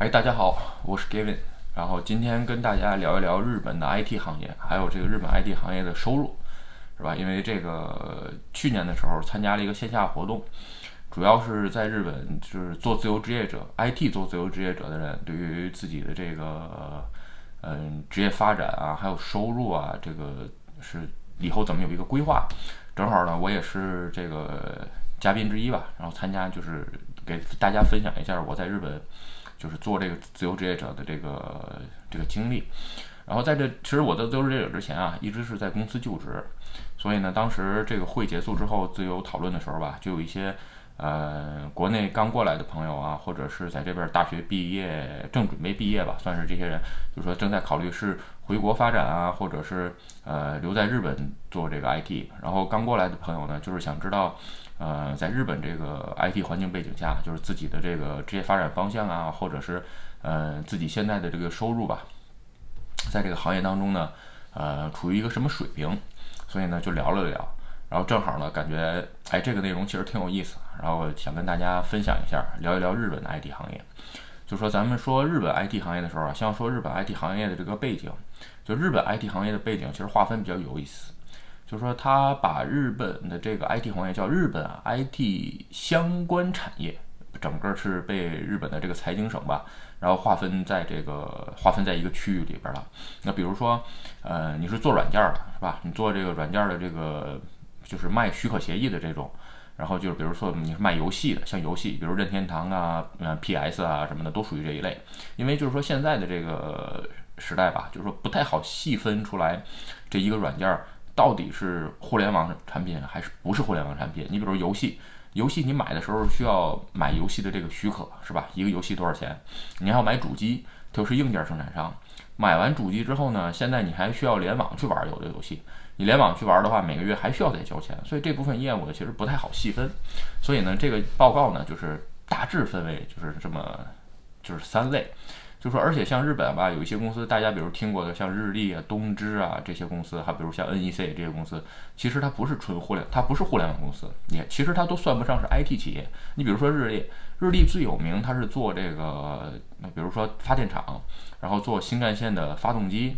嗨，大家好，我是 Gavin，然后今天跟大家聊一聊日本的 IT 行业，还有这个日本 IT 行业的收入，是吧？因为这个去年的时候参加了一个线下活动，主要是在日本就是做自由职业者，IT 做自由职业者的人，对于自己的这个嗯职业发展啊，还有收入啊，这个是以后怎么有一个规划？正好呢，我也是这个嘉宾之一吧，然后参加就是给大家分享一下我在日本。就是做这个自由职业者的这个这个经历，然后在这其实我在自由职业者之前啊，一直是在公司就职，所以呢，当时这个会结束之后，自由讨论的时候吧，就有一些呃国内刚过来的朋友啊，或者是在这边大学毕业正准备毕业吧，算是这些人，就说正在考虑是回国发展啊，或者是呃留在日本做这个 IT，然后刚过来的朋友呢，就是想知道。呃，在日本这个 IT 环境背景下，就是自己的这个职业发展方向啊，或者是呃自己现在的这个收入吧，在这个行业当中呢，呃，处于一个什么水平？所以呢，就聊了聊，然后正好呢，感觉哎，这个内容其实挺有意思，然后想跟大家分享一下，聊一聊日本的 IT 行业。就说咱们说日本 IT 行业的时候啊，先说日本 IT 行业的这个背景，就日本 IT 行业的背景其实划分比较有意思。就说，他把日本的这个 IT 行业叫日本 IT 相关产业，整个是被日本的这个财经省吧，然后划分在这个划分在一个区域里边了。那比如说，呃，你是做软件的，是吧？你做这个软件的这个就是卖许可协议的这种，然后就是比如说你是卖游戏的，像游戏，比如任天堂啊、嗯 PS 啊什么的，都属于这一类。因为就是说现在的这个时代吧，就是说不太好细分出来这一个软件。到底是互联网产品还是不是互联网产品？你比如游戏，游戏你买的时候需要买游戏的这个许可，是吧？一个游戏多少钱？你还要买主机，就是硬件生产商。买完主机之后呢，现在你还需要联网去玩有的游戏。你联网去玩的话，每个月还需要再交钱。所以这部分业务呢，其实不太好细分。所以呢，这个报告呢，就是大致分为就是这么就是三类。就说，而且像日本吧，有一些公司，大家比如听过的，像日立啊、东芝啊这些公司，还比如像 NEC 这些公司，其实它不是纯互联，它不是互联网公司，也其实它都算不上是 IT 企业。你比如说日立，日立最有名，它是做这个，比如说发电厂，然后做新干线的发动机，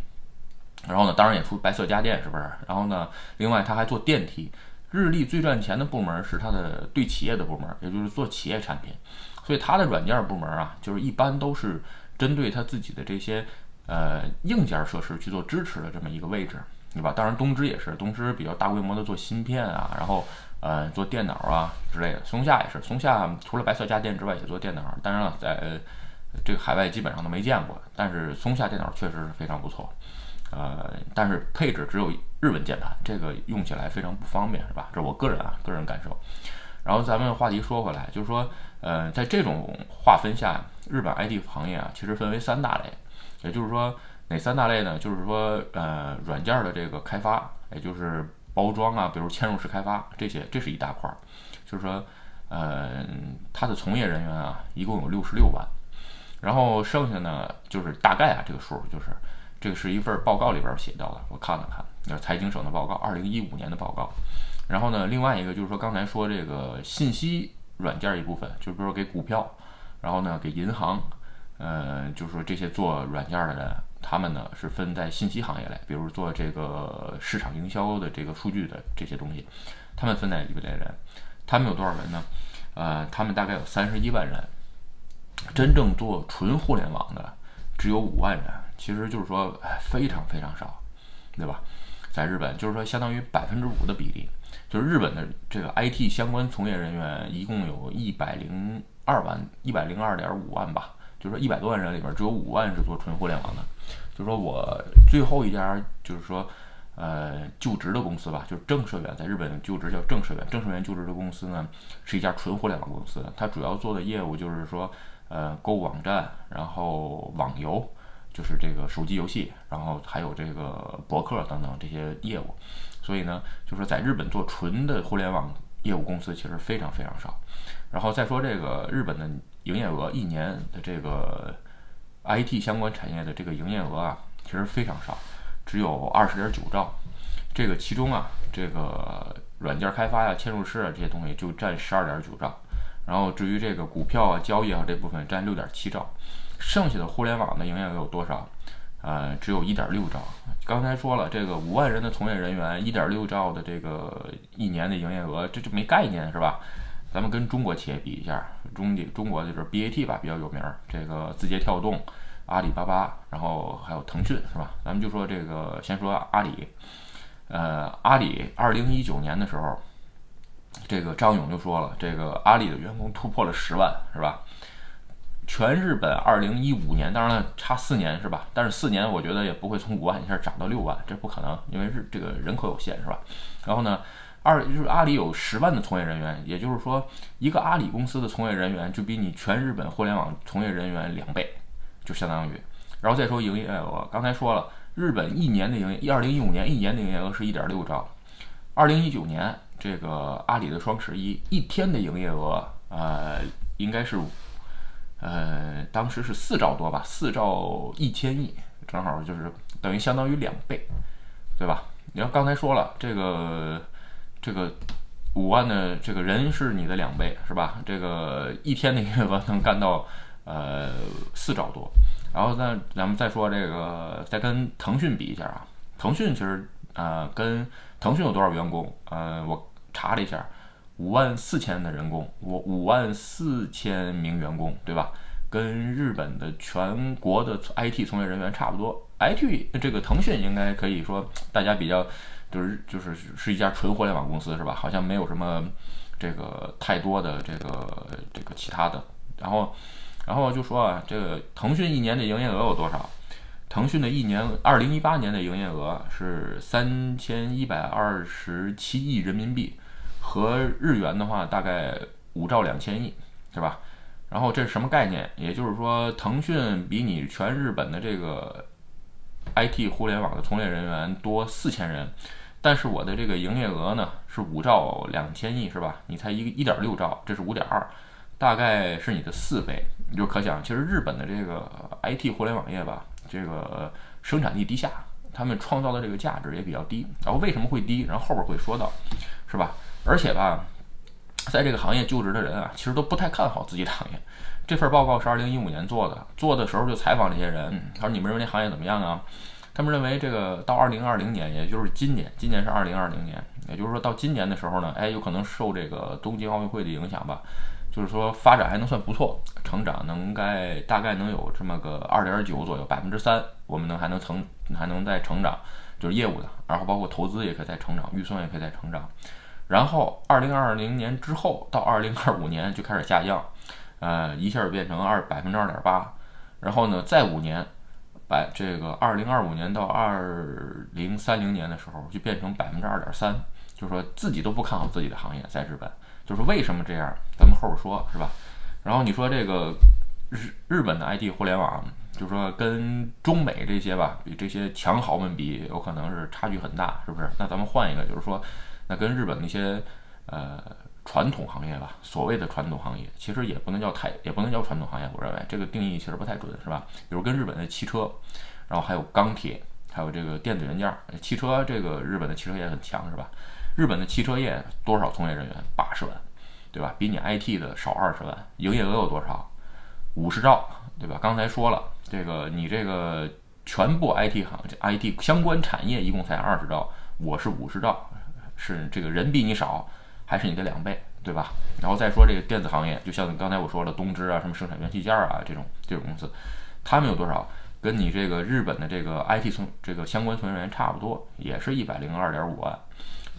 然后呢，当然也出白色家电，是不是？然后呢，另外它还做电梯。日立最赚钱的部门是它的对企业的部门，也就是做企业产品，所以它的软件部门啊，就是一般都是。针对他自己的这些呃硬件设施去做支持的这么一个位置，对吧？当然东芝也是，东芝比较大规模的做芯片啊，然后呃做电脑啊之类的。松下也是，松下除了白色家电之外也做电脑，当然了，在这个海外基本上都没见过。但是松下电脑确实是非常不错，呃，但是配置只有日文键盘，这个用起来非常不方便，是吧？这是我个人啊个人感受。然后咱们话题说回来，就是说。呃，在这种划分下，日本 IT 行业啊，其实分为三大类，也就是说哪三大类呢？就是说，呃，软件的这个开发，也就是包装啊，比如嵌入式开发这些，这是一大块儿。就是说，呃，它的从业人员啊，一共有六十六万。然后剩下呢，就是大概啊，这个数就是，这个是一份报告里边写到的，我看了看，那财经省的报告，二零一五年的报告。然后呢，另外一个就是说刚才说这个信息。软件一部分，就比如说给股票，然后呢给银行，呃，就是说这些做软件的人，他们呢是分在信息行业类，比如做这个市场营销的这个数据的这些东西，他们分在一类人，他们有多少人呢？呃，他们大概有三十一万人，真正做纯互联网的只有五万人，其实就是说非常非常少，对吧？在日本，就是说相当于百分之五的比例。就是日本的这个 IT 相关从业人员一共有一百零二万，一百零二点五万吧。就是说一百多万人里边只有五万是做纯互联网的。就是说我最后一家就是说呃就职的公司吧，就是正社员在日本就职叫正社员，正社员就职的公司呢是一家纯互联网公司，它主要做的业务就是说呃购物网站，然后网游，就是这个手机游戏，然后还有这个博客等等这些业务。所以呢，就是在日本做纯的互联网业务公司其实非常非常少。然后再说这个日本的营业额，一年的这个 IT 相关产业的这个营业额啊，其实非常少，只有二十点九兆。这个其中啊，这个软件开发呀、嵌入式啊这些东西就占十二点九兆。然后至于这个股票啊、交易啊这部分占六点七兆，剩下的互联网的营业额有多少？呃，只有一点六兆。刚才说了，这个五万人的从业人员，一点六兆的这个一年的营业额，这就没概念是吧？咱们跟中国企业比一下，中中国就是 BAT 吧比较有名儿，这个字节跳动、阿里巴巴，然后还有腾讯是吧？咱们就说这个，先说阿里。呃，阿里二零一九年的时候，这个张勇就说了，这个阿里的员工突破了十万是吧？全日本二零一五年，当然了，差四年是吧？但是四年我觉得也不会从五万一下涨到六万，这不可能，因为是这个人口有限是吧？然后呢，二就是阿里有十万的从业人员，也就是说，一个阿里公司的从业人员就比你全日本互联网从业人员两倍，就相当于。然后再说营业额，刚才说了，日本一年的营业，二零一五年一年的营业额是一点六兆，二零一九年这个阿里的双十一一天的营业额，呃，应该是。呃，当时是四兆多吧，四兆一千亿，正好就是等于相当于两倍，对吧？你要刚才说了，这个这个五万的这个人是你的两倍，是吧？这个一天的营业额能干到呃四兆多，然后呢咱们再说这个，再跟腾讯比一下啊，腾讯其实呃跟腾讯有多少员工？呃，我查了一下。五万四千的人工，我五万四千名员工，对吧？跟日本的全国的 IT 从业人员差不多。IT 这个腾讯应该可以说大家比较就是就是是一家纯互联网公司，是吧？好像没有什么这个太多的这个这个其他的。然后然后就说啊，这个腾讯一年的营业额有多少？腾讯的一年二零一八年的营业额是三千一百二十七亿人民币。和日元的话，大概五兆两千亿，是吧？然后这是什么概念？也就是说，腾讯比你全日本的这个 IT 互联网的从业人员多四千人，但是我的这个营业额呢是五兆两千亿，是吧？你才一个一点六兆，这是五点二，大概是你的四倍。你就可想，其实日本的这个 IT 互联网业吧，这个生产力低下，他们创造的这个价值也比较低。然后为什么会低？然后后边会说到，是吧？而且吧，在这个行业就职的人啊，其实都不太看好自己的行业。这份报告是二零一五年做的，做的时候就采访这些人，他说：“你们认为这行业怎么样啊？”他们认为这个到二零二零年，也就是今年，今年是二零二零年，也就是说到今年的时候呢，哎，有可能受这个东京奥运会的影响吧，就是说发展还能算不错，成长能该大概能有这么个二点九左右，百分之三，我们能还能成还能再成长，就是业务的，然后包括投资也可以再成长，预算也可以再成长。然后，二零二零年之后到二零二五年就开始下降，呃，一下变成二百分之二点八。然后呢，再五年，百这个二零二五年到二零三零年的时候就变成百分之二点三。就是说自己都不看好自己的行业，在日本，就是为什么这样？咱们后边说，是吧？然后你说这个日日本的 IT 互联网，就是说跟中美这些吧，比这些强豪们比，有可能是差距很大，是不是？那咱们换一个，就是说。那跟日本那些呃传统行业吧，所谓的传统行业，其实也不能叫太，也不能叫传统行业。我认为这个定义其实不太准，是吧？比如跟日本的汽车，然后还有钢铁，还有这个电子元件。汽车这个日本的汽车业很强，是吧？日本的汽车业多少从业人员？八十万，对吧？比你 IT 的少二十万。营业额有多少？五十兆，对吧？刚才说了，这个你这个全部 IT 行 IT 相关产业一共才二十兆，我是五十兆。是这个人比你少，还是你的两倍，对吧？然后再说这个电子行业，就像刚才我说了，东芝啊，什么生产元器件啊，这种这种公司，他们有多少？跟你这个日本的这个 IT 从这个相关从业人员差不多，也是一百零二点五万，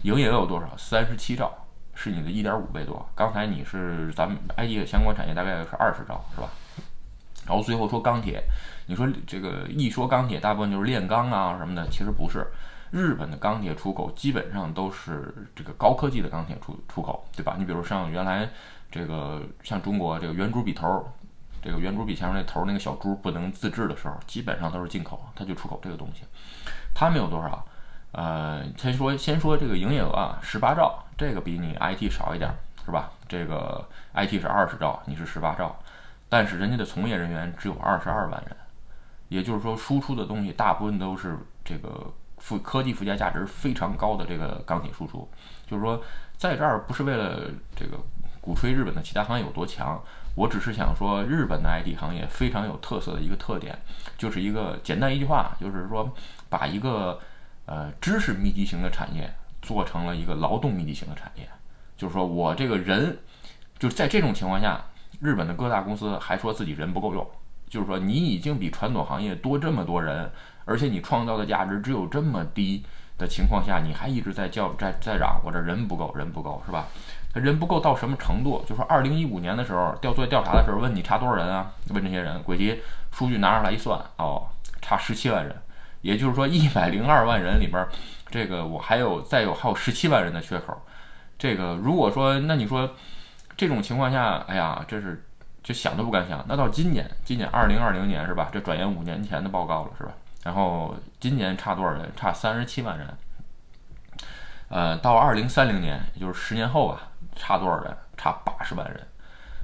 营业额有多少？三十七兆，是你的一点五倍多。刚才你是咱们 IT 的相关产业大概是二十兆，是吧？然后最后说钢铁，你说这个一说钢铁，大部分就是炼钢啊什么的，其实不是。日本的钢铁出口基本上都是这个高科技的钢铁出出口，对吧？你比如像原来这个像中国这个圆珠笔头，这个圆珠笔前面那头那个小珠不能自制的时候，基本上都是进口，它就出口这个东西。他们有多少？呃，先说先说这个营业额啊，十八兆，这个比你 IT 少一点，是吧？这个 IT 是二十兆，你是十八兆，但是人家的从业人员只有二十二万人，也就是说输出的东西大部分都是这个。附科技附加价值非常高的这个钢铁输出，就是说，在这儿不是为了这个鼓吹日本的其他行业有多强，我只是想说，日本的 IT 行业非常有特色的一个特点，就是一个简单一句话，就是说把一个呃知识密集型的产业做成了一个劳动密集型的产业，就是说我这个人，就是在这种情况下，日本的各大公司还说自己人不够用，就是说你已经比传统行业多这么多人，而且你创造的价值只有这么低。的情况下，你还一直在叫在在嚷我这人不够，人不够是吧？他人不够到什么程度？就说二零一五年的时候调做调查的时候，问你差多少人啊？问这些人，轨迹数据拿上来一算，哦，差十七万人，也就是说一百零二万人里边，这个我还有再有还有十七万人的缺口。这个如果说那你说这种情况下，哎呀，这是就想都不敢想。那到今年，今年二零二零年是吧？这转眼五年前的报告了是吧？然后今年差多少人？差三十七万人。呃，到二零三零年，也就是十年后吧，差多少人？差八十万人。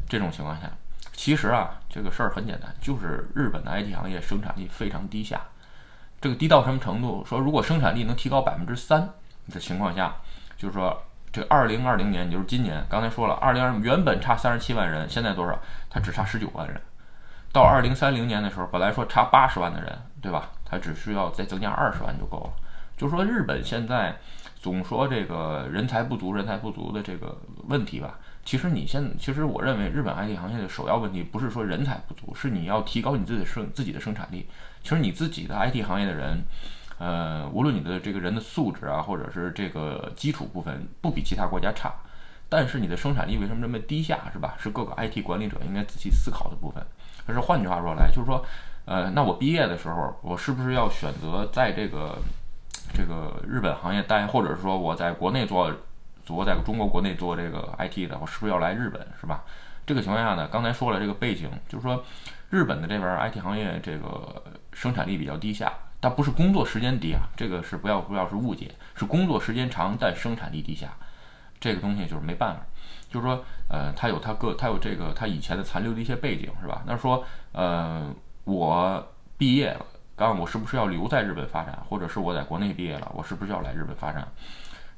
这种情况下，其实啊，这个事儿很简单，就是日本的 IT 行业生产力非常低下。这个低到什么程度？说如果生产力能提高百分之三的情况下，就是说这二零二零年，也就是今年，刚才说了，二零二原本差三十七万人，现在多少？它只差十九万人。到二零三零年的时候，本来说差八十万的人，对吧？它只需要再增加二十万就够了。就说，日本现在总说这个人才不足、人才不足的这个问题吧。其实你现，其实我认为日本 IT 行业的首要问题不是说人才不足，是你要提高你自己的生自己的生产力。其实你自己的 IT 行业的人，呃，无论你的这个人的素质啊，或者是这个基础部分，不比其他国家差。但是你的生产力为什么这么低下，是吧？是各个 IT 管理者应该仔细思考的部分。可是换句话说来，就是说。呃，那我毕业的时候，我是不是要选择在这个这个日本行业待，或者说我在国内做，我在中国国内做这个 IT 的，我是不是要来日本，是吧？这个情况下呢，刚才说了这个背景，就是说日本的这边 IT 行业这个生产力比较低下，但不是工作时间低啊，这个是不要不要是误解，是工作时间长但生产力低下，这个东西就是没办法，就是说呃，他有他个他有这个他以前的残留的一些背景，是吧？那说呃。我毕业了，刚我是不是要留在日本发展，或者是我在国内毕业了，我是不是要来日本发展？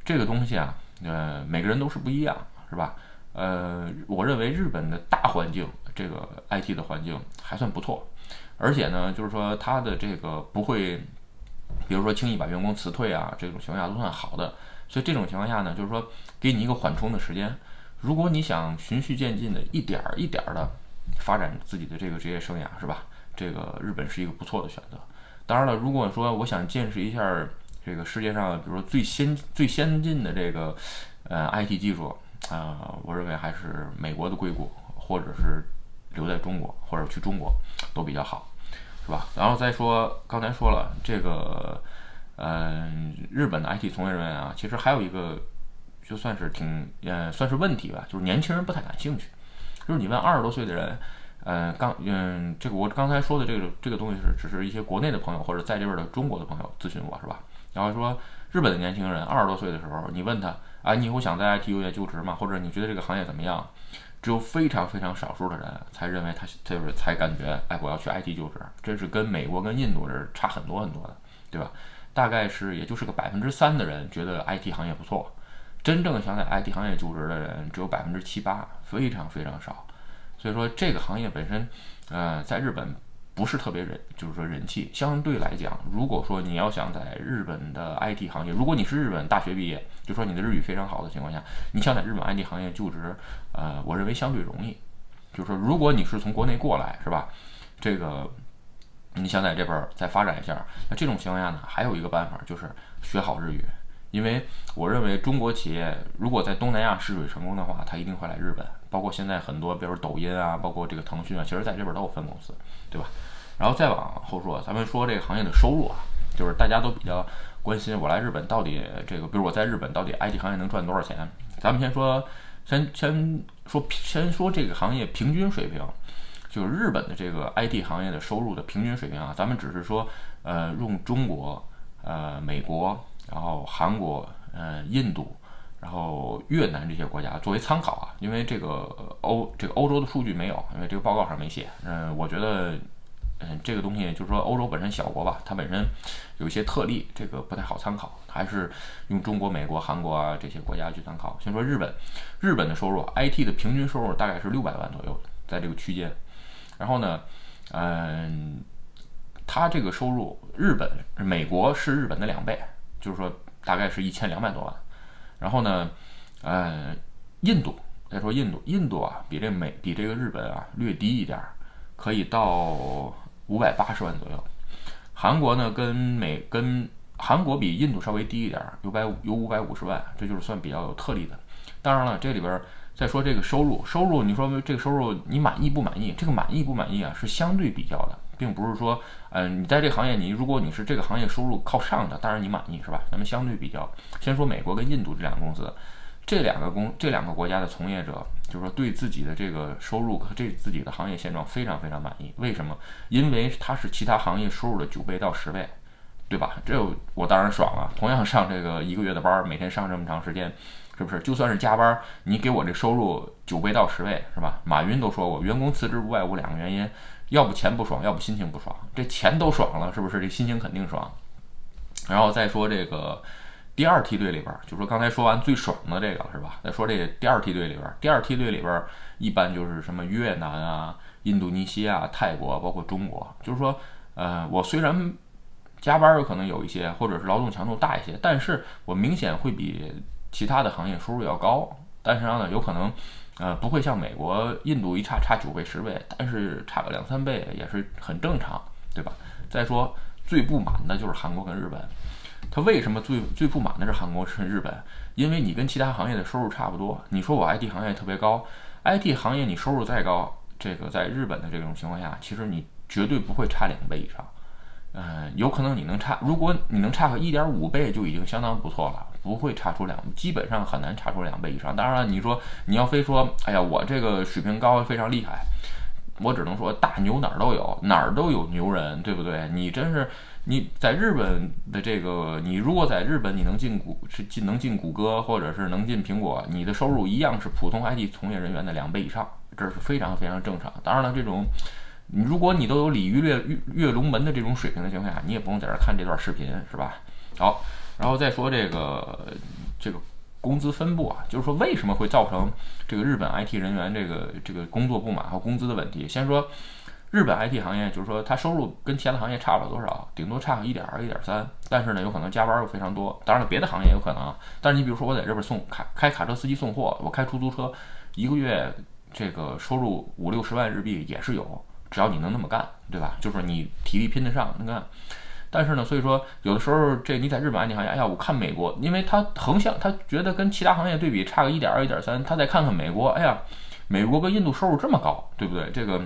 这个东西啊，呃，每个人都是不一样，是吧？呃，我认为日本的大环境，这个 IT 的环境还算不错，而且呢，就是说它的这个不会，比如说轻易把员工辞退啊，这种情况下都算好的。所以这种情况下呢，就是说给你一个缓冲的时间，如果你想循序渐进的一点儿一点儿的发展自己的这个职业生涯，是吧？这个日本是一个不错的选择。当然了，如果说我想见识一下这个世界上，比如说最先最先进的这个呃 IT 技术啊，我认为还是美国的硅谷，或者是留在中国，或者去中国都比较好，是吧？然后再说，刚才说了这个，嗯，日本的 IT 从业人员啊，其实还有一个就算是挺呃算是问题吧，就是年轻人不太感兴趣。就是你问二十多岁的人。嗯，刚嗯，这个我刚才说的这个这个东西是只是一些国内的朋友或者在这边的中国的朋友咨询我是吧？然后说日本的年轻人二十多岁的时候，你问他啊，你以后想在 IT 就业就职吗？或者你觉得这个行业怎么样？只有非常非常少数的人才认为他就是才感觉哎，我要去 IT 就职，这是跟美国跟印度是差很多很多的，对吧？大概是也就是个百分之三的人觉得 IT 行业不错，真正想在 IT 行业就职的人只有百分之七八，非常非常少。所以说这个行业本身，呃，在日本不是特别人，就是说人气相对来讲，如果说你要想在日本的 IT 行业，如果你是日本大学毕业，就说你的日语非常好的情况下，你想在日本 IT 行业就职，呃，我认为相对容易。就是说，如果你是从国内过来，是吧？这个你想在这边再发展一下，那这种情况下呢，还有一个办法就是学好日语。因为我认为中国企业如果在东南亚试水成功的话，它一定会来日本。包括现在很多，比如抖音啊，包括这个腾讯啊，其实在这边都有分公司，对吧？然后再往后说，咱们说这个行业的收入啊，就是大家都比较关心，我来日本到底这个，比如我在日本到底 IT 行业能赚多少钱？咱们先说，先先说，先说这个行业平均水平，就是日本的这个 IT 行业的收入的平均水平啊，咱们只是说，呃，用中国、呃，美国。然后韩国、呃印度，然后越南这些国家作为参考啊，因为这个欧这个欧洲的数据没有，因为这个报告上没写。嗯，我觉得嗯，这个东西就是说欧洲本身小国吧，它本身有一些特例，这个不太好参考，还是用中国、美国、韩国啊这些国家去参考。先说日本，日本的收入，IT 的平均收入大概是六百万左右，在这个区间。然后呢，嗯，它这个收入，日本、美国是日本的两倍，就是说大概是一千两百多万。然后呢，呃，印度。再说印度，印度啊，比这美比这个日本啊略低一点，可以到五百八十万左右。韩国呢，跟美跟韩国比印度稍微低一点，有百有五百五十万，这就是算比较有特例的。当然了，这里边再说这个收入，收入你说这个收入你满意不满意？这个满意不满意啊，是相对比较的，并不是说，嗯，你在这个行业，你如果你是这个行业收入靠上的，当然你满意是吧？咱们相对比较，先说美国跟印度这两个公司。这两个公这两个国家的从业者，就是说对自己的这个收入和这自己的行业现状非常非常满意。为什么？因为它是其他行业收入的九倍到十倍，对吧？这我当然爽啊！同样上这个一个月的班，每天上这么长时间，是不是？就算是加班，你给我这收入九倍到十倍，是吧？马云都说过，员工辞职不外乎两个原因：要不钱不爽，要不心情不爽。这钱都爽了，是不是？这心情肯定爽。然后再说这个。第二梯队里边，就说刚才说完最爽的这个是吧？再说这第二梯队里边，第二梯队里边一般就是什么越南啊、印度尼西亚、泰国，包括中国。就是说，呃，我虽然加班有可能有一些，或者是劳动强度大一些，但是我明显会比其他的行业收入要高。但是呢，有可能，呃，不会像美国、印度一差差九倍、十倍，但是差个两三倍也是很正常，对吧？再说最不满的就是韩国跟日本。他为什么最最不满的是韩国是日本？因为你跟其他行业的收入差不多。你说我 IT 行业特别高，IT 行业你收入再高，这个在日本的这种情况下，其实你绝对不会差两倍以上。嗯，有可能你能差，如果你能差个一点五倍就已经相当不错了，不会差出两，基本上很难差出两倍以上。当然了，你说你要非说，哎呀，我这个水平高非常厉害，我只能说大牛哪儿都有，哪儿都有牛人，对不对？你真是。你在日本的这个，你如果在日本你能进谷是进能进谷歌或者是能进苹果，你的收入一样是普通 IT 从业人员的两倍以上，这是非常非常正常。当然了，这种如果你都有鲤鱼跃跃跃龙门的这种水平的情况下，你也不用在这看这段视频，是吧？好，然后再说这个这个工资分布啊，就是说为什么会造成这个日本 IT 人员这个这个工作不满和工资的问题？先说。日本 IT 行业就是说，它收入跟其他的行业差不了多少，顶多差个一点二、一点三。但是呢，有可能加班又非常多。当然了，别的行业有可能。但是你比如说，我在这边送卡开卡车司机送货，我开出租车，一个月这个收入五六十万日币也是有，只要你能那么干，对吧？就是你体力拼得上，你看。但是呢，所以说有的时候这你在日本 IT 行业，哎呀，我看美国，因为他横向他觉得跟其他行业对比差个一点二、一点三，他再看看美国，哎呀，美国跟印度收入这么高，对不对？这个。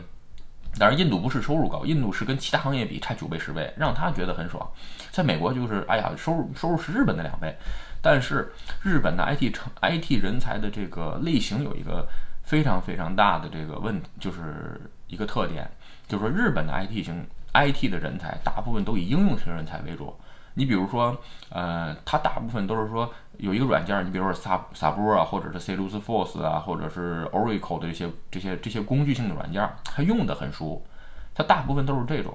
当然，印度不是收入高，印度是跟其他行业比差九倍十倍，让他觉得很爽。在美国就是，哎呀，收入收入是日本的两倍。但是日本的 IT 成 IT 人才的这个类型有一个非常非常大的这个问，就是一个特点，就是说日本的 IT 型 IT 的人才大部分都以应用型人才为主。你比如说，呃，它大部分都是说有一个软件，你比如说萨萨波啊，或者是 Salesforce 啊，或者是 Oracle 的这些这些这些工具性的软件，它用的很熟，它大部分都是这种。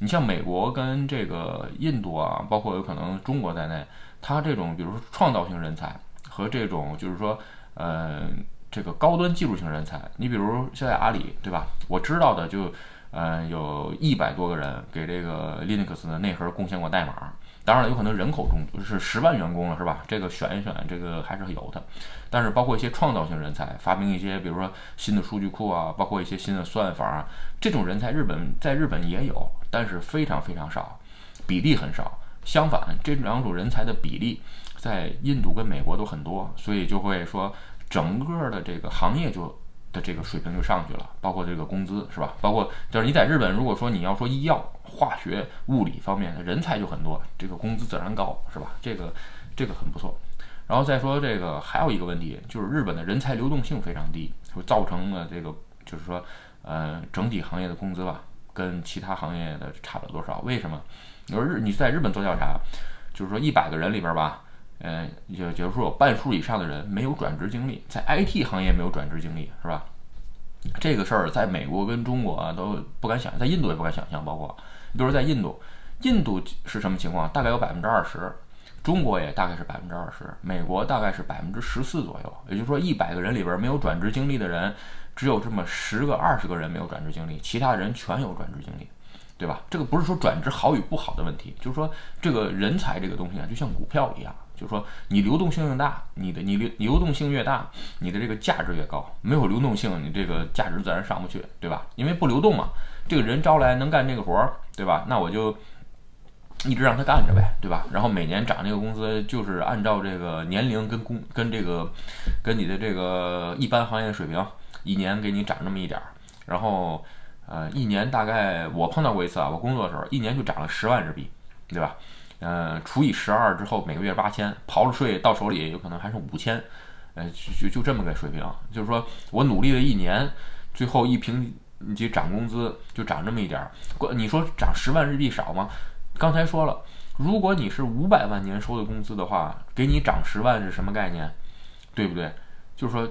你像美国跟这个印度啊，包括有可能中国在内，它这种比如说创造性人才和这种就是说，呃，这个高端技术型人才，你比如现在阿里，对吧？我知道的就，呃，有一百多个人给这个 Linux 的内核贡献过代码。当然了，有可能人口中是十万员工了，是吧？这个选一选，这个还是有的。但是包括一些创造性人才，发明一些，比如说新的数据库啊，包括一些新的算法啊，这种人才，日本在日本也有，但是非常非常少，比例很少。相反，这两种人才的比例在印度跟美国都很多，所以就会说整个的这个行业就。的这个水平就上去了，包括这个工资是吧？包括就是你在日本，如果说你要说医药、化学、物理方面的人才就很多，这个工资自然高是吧？这个这个很不错。然后再说这个还有一个问题，就是日本的人才流动性非常低，就造成了这个就是说呃整体行业的工资吧，跟其他行业的差不了多少。为什么？你说日你在日本做调查，就是说一百个人里边吧。嗯，也就是说有半数以上的人没有转职经历，在 IT 行业没有转职经历，是吧？这个事儿在美国跟中国啊都不敢想，在印度也不敢想象。包括比如在印度，印度是什么情况？大概有百分之二十，中国也大概是百分之二十，美国大概是百分之十四左右。也就是说，一百个人里边没有转职经历的人，只有这么十个、二十个人没有转职经历，其他人全有转职经历。对吧？这个不是说转职好与不好的问题，就是说这个人才这个东西啊，就像股票一样，就是说你流动性越大，你的你流流动性越大，你的这个价值越高。没有流动性，你这个价值自然上不去，对吧？因为不流动嘛，这个人招来能干这个活儿，对吧？那我就一直让他干着呗，对吧？然后每年涨这个工资，就是按照这个年龄跟工跟这个跟你的这个一般行业水平，一年给你涨那么一点儿，然后。呃，一年大概我碰到过一次啊，我工作的时候，一年就涨了十万日币，对吧？呃，除以十二之后，每个月八千，刨了税到手里有可能还剩五千，呃，就就这么个水平。就是说我努力了一年，最后一平级涨工资就涨这么一点儿。你说涨十万日币少吗？刚才说了，如果你是五百万年收的工资的话，给你涨十万是什么概念？对不对？就是说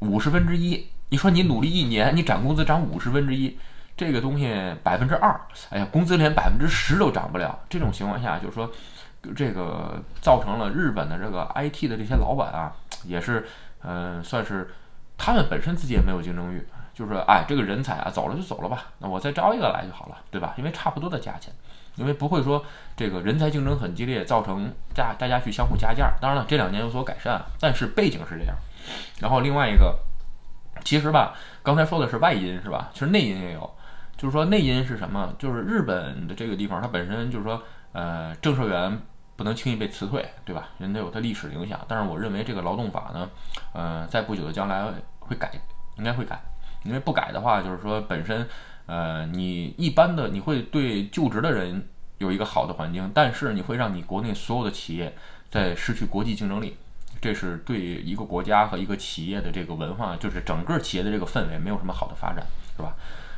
五十分之一。你说你努力一年，你涨工资涨五十分之一，这个东西百分之二，哎呀，工资连百分之十都涨不了。这种情况下，就是说，这个造成了日本的这个 IT 的这些老板啊，也是，嗯，算是他们本身自己也没有竞争欲，就是说，哎，这个人才啊走了就走了吧，那我再招一个来就好了，对吧？因为差不多的价钱，因为不会说这个人才竞争很激烈，造成大大家去相互加价。当然了，这两年有所改善，但是背景是这样。然后另外一个。其实吧，刚才说的是外因是吧？其实内因也有，就是说内因是什么？就是日本的这个地方，它本身就是说，呃，正社员不能轻易被辞退，对吧？人家有它历史影响。但是我认为这个劳动法呢，呃，在不久的将来会改，应该会改。因为不改的话，就是说本身，呃，你一般的你会对就职的人有一个好的环境，但是你会让你国内所有的企业在失去国际竞争力。这是对一个国家和一个企业的这个文化，就是整个企业的这个氛围没有什么好的发展，是吧？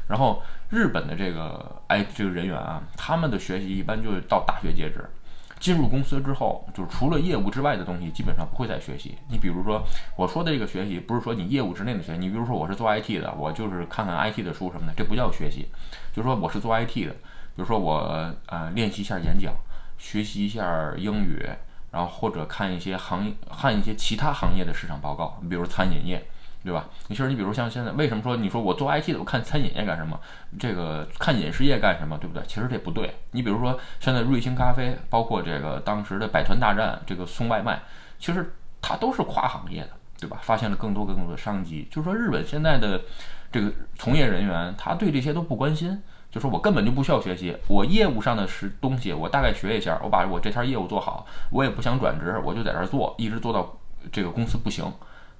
然后日本的这个哎这个人员啊，他们的学习一般就是到大学截止，进入公司之后，就是除了业务之外的东西，基本上不会再学习。你比如说我说的这个学习，不是说你业务之内的学习，你比如说我是做 IT 的，我就是看看 IT 的书什么的，这不叫学习。就是说我是做 IT 的，比如说我呃练习一下演讲，学习一下英语。然后或者看一些行业，看一些其他行业的市场报告，你比如餐饮业，对吧？你其实你比如像现在，为什么说你说我做 IT 的，我看餐饮业干什么？这个看饮食业干什么？对不对？其实这不对。你比如说现在瑞幸咖啡，包括这个当时的百团大战，这个送外卖，其实它都是跨行业的，对吧？发现了更多更多的商机。就是说日本现在的这个从业人员，他对这些都不关心。就说我根本就不需要学习，我业务上的是东西，我大概学一下，我把我这摊业务做好，我也不想转职，我就在这做，一直做到这个公司不行，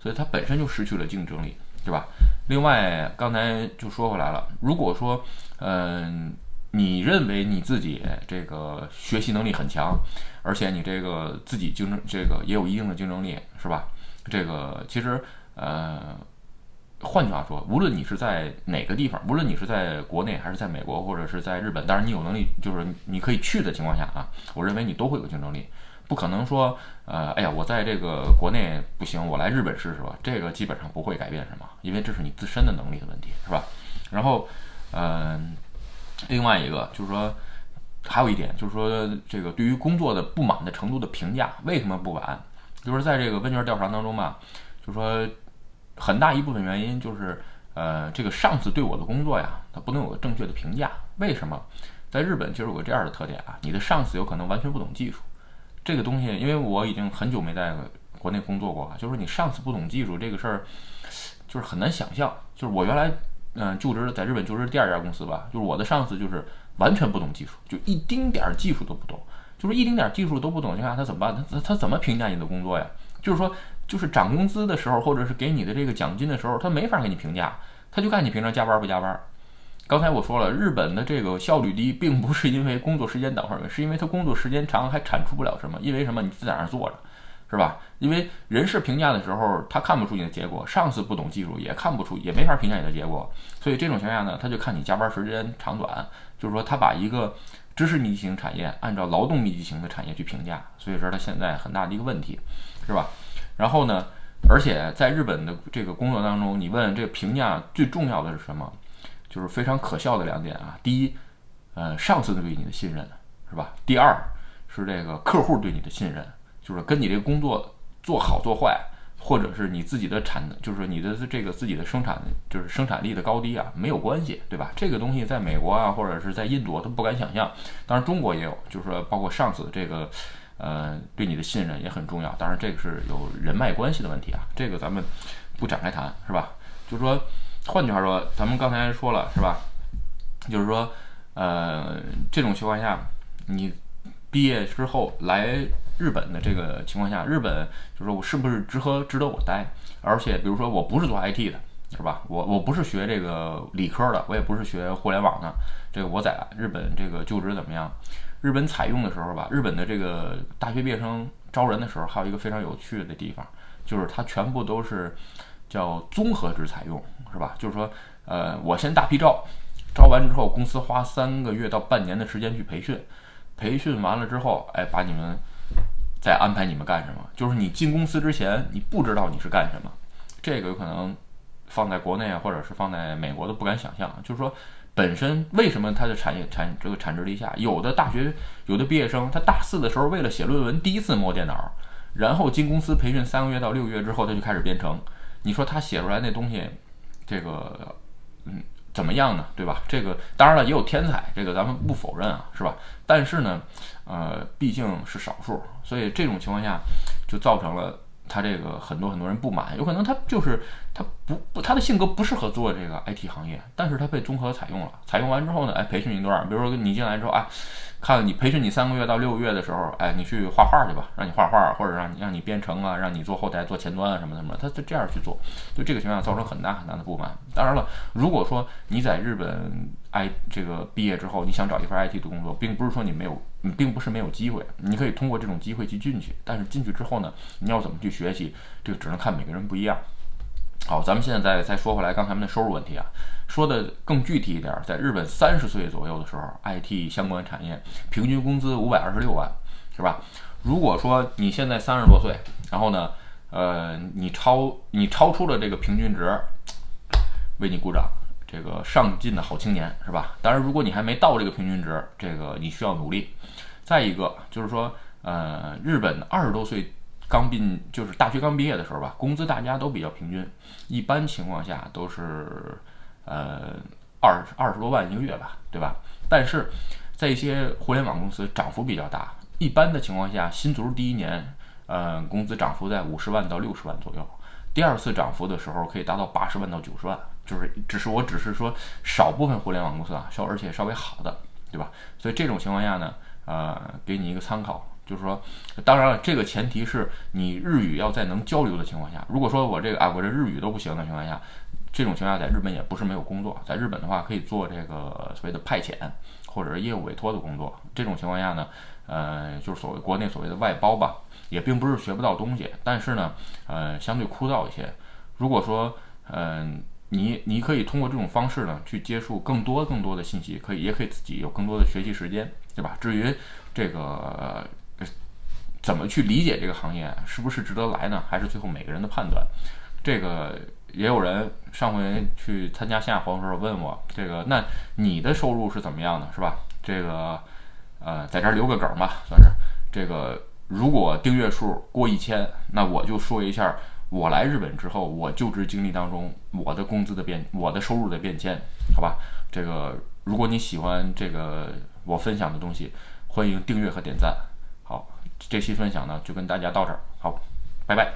所以它本身就失去了竞争力，对吧？另外，刚才就说回来了，如果说，嗯，你认为你自己这个学习能力很强，而且你这个自己竞争这个也有一定的竞争力，是吧？这个其实，呃。换句话说，无论你是在哪个地方，无论你是在国内还是在美国或者是在日本，当然你有能力，就是你可以去的情况下啊，我认为你都会有竞争力。不可能说，呃，哎呀，我在这个国内不行，我来日本试试吧。这个基本上不会改变什么，因为这是你自身的能力的问题，是吧？然后，嗯，另外一个就是说，还有一点就是说，这个对于工作的不满的程度的评价，为什么不满？就是在这个问卷调查当中吧，就说。很大一部分原因就是，呃，这个上司对我的工作呀，他不能有个正确的评价。为什么？在日本其实有个这样的特点啊，你的上司有可能完全不懂技术。这个东西，因为我已经很久没在国内工作过了，就是你上司不懂技术这个事儿，就是很难想象。就是我原来，嗯，就职在日本就职第二家公司吧，就是我的上司就是完全不懂技术，就一丁点儿技术都不懂，就是一丁点儿技术都不懂情况下，他怎么办？他他他怎么评价你的工作呀？就是说。就是涨工资的时候，或者是给你的这个奖金的时候，他没法给你评价，他就看你平常加班不加班。刚才我说了，日本的这个效率低，并不是因为工作时间等会儿，是因为他工作时间长还产出不了什么。因为什么？你自在那儿坐着，是吧？因为人事评价的时候，他看不出你的结果，上司不懂技术，也看不出，也没法评价你的结果。所以这种情况下呢，他就看你加班时间长短，就是说他把一个知识密集型产业按照劳动密集型的产业去评价，所以说他现在很大的一个问题，是吧？然后呢，而且在日本的这个工作当中，你问这个评价最重要的是什么？就是非常可笑的两点啊。第一，呃，上司对你的信任，是吧？第二是这个客户对你的信任，就是跟你这个工作做好做坏。或者是你自己的产，就是你的这个自己的生产，就是生产力的高低啊，没有关系，对吧？这个东西在美国啊，或者是在印度都不敢想象。当然，中国也有，就是说，包括上司这个，呃，对你的信任也很重要。当然，这个是有人脉关系的问题啊，这个咱们不展开谈，是吧？就是说，换句话说，咱们刚才说了，是吧？就是说，呃，这种情况下，你毕业之后来。日本的这个情况下，日本就是说我是不是值合值得我待？而且比如说我不是做 IT 的，是吧？我我不是学这个理科的，我也不是学互联网的。这个我在日本这个就职怎么样？日本采用的时候吧，日本的这个大学毕业生招人的时候，还有一个非常有趣的地方，就是它全部都是叫综合制采用，是吧？就是说，呃，我先大批招，招完之后，公司花三个月到半年的时间去培训，培训完了之后，哎，把你们。再安排你们干什么？就是你进公司之前，你不知道你是干什么，这个有可能放在国内啊，或者是放在美国都不敢想象。就是说，本身为什么它的产业产这个产值低下？有的大学有的毕业生，他大四的时候为了写论文，第一次摸电脑，然后进公司培训三个月到六个月之后，他就开始编程。你说他写出来那东西，这个嗯。怎么样呢？对吧？这个当然了，也有天才，这个咱们不否认啊，是吧？但是呢，呃，毕竟是少数，所以这种情况下就造成了他这个很多很多人不满。有可能他就是他不不，他的性格不适合做这个 IT 行业，但是他被综合采用了。采用完之后呢，哎，培训一段，比如说你进来之后，哎。看你培训你三个月到六个月的时候，哎，你去画画去吧，让你画画，或者让你让你编程啊，让你做后台做前端啊什么什么，他就这样去做，对这个情况造成很大很大的不满。当然了，如果说你在日本 I 这个毕业之后，你想找一份 IT 的工作，并不是说你没有，你并不是没有机会，你可以通过这种机会去进去。但是进去之后呢，你要怎么去学习，这个只能看每个人不一样。好，咱们现在再再说回来刚才们的收入问题啊，说的更具体一点，在日本三十岁左右的时候，IT 相关产业平均工资五百二十六万，是吧？如果说你现在三十多岁，然后呢，呃，你超你超出了这个平均值，为你鼓掌，这个上进的好青年，是吧？当然，如果你还没到这个平均值，这个你需要努力。再一个就是说，呃，日本二十多岁。刚毕就是大学刚毕业的时候吧，工资大家都比较平均，一般情况下都是呃二二十多万一个月吧，对吧？但是在一些互联网公司涨幅比较大，一般的情况下，新卒第一年呃工资涨幅在五十万到六十万左右，第二次涨幅的时候可以达到八十万到九十万，就是只是我只是说少部分互联网公司啊，稍而且稍微好的，对吧？所以这种情况下呢，呃，给你一个参考。就是说，当然了，这个前提是你日语要在能交流的情况下。如果说我这个啊，我这日语都不行的情况下，这种情况下在日本也不是没有工作。在日本的话，可以做这个所谓的派遣或者是业务委托的工作。这种情况下呢，呃，就是所谓国内所谓的外包吧，也并不是学不到东西，但是呢，呃，相对枯燥一些。如果说，嗯，你你可以通过这种方式呢，去接触更多更多的信息，可以也可以自己有更多的学习时间，对吧？至于这个。怎么去理解这个行业是不是值得来呢？还是最后每个人的判断？这个也有人上回去参加线下活动时候问我，这个那你的收入是怎么样的，是吧？这个呃，在这儿留个梗吧，算是这个。如果订阅数过一千，那我就说一下我来日本之后我就职经历当中我的工资的变，我的收入的变迁，好吧？这个如果你喜欢这个我分享的东西，欢迎订阅和点赞。好这期分享呢，就跟大家到这儿，好，拜拜。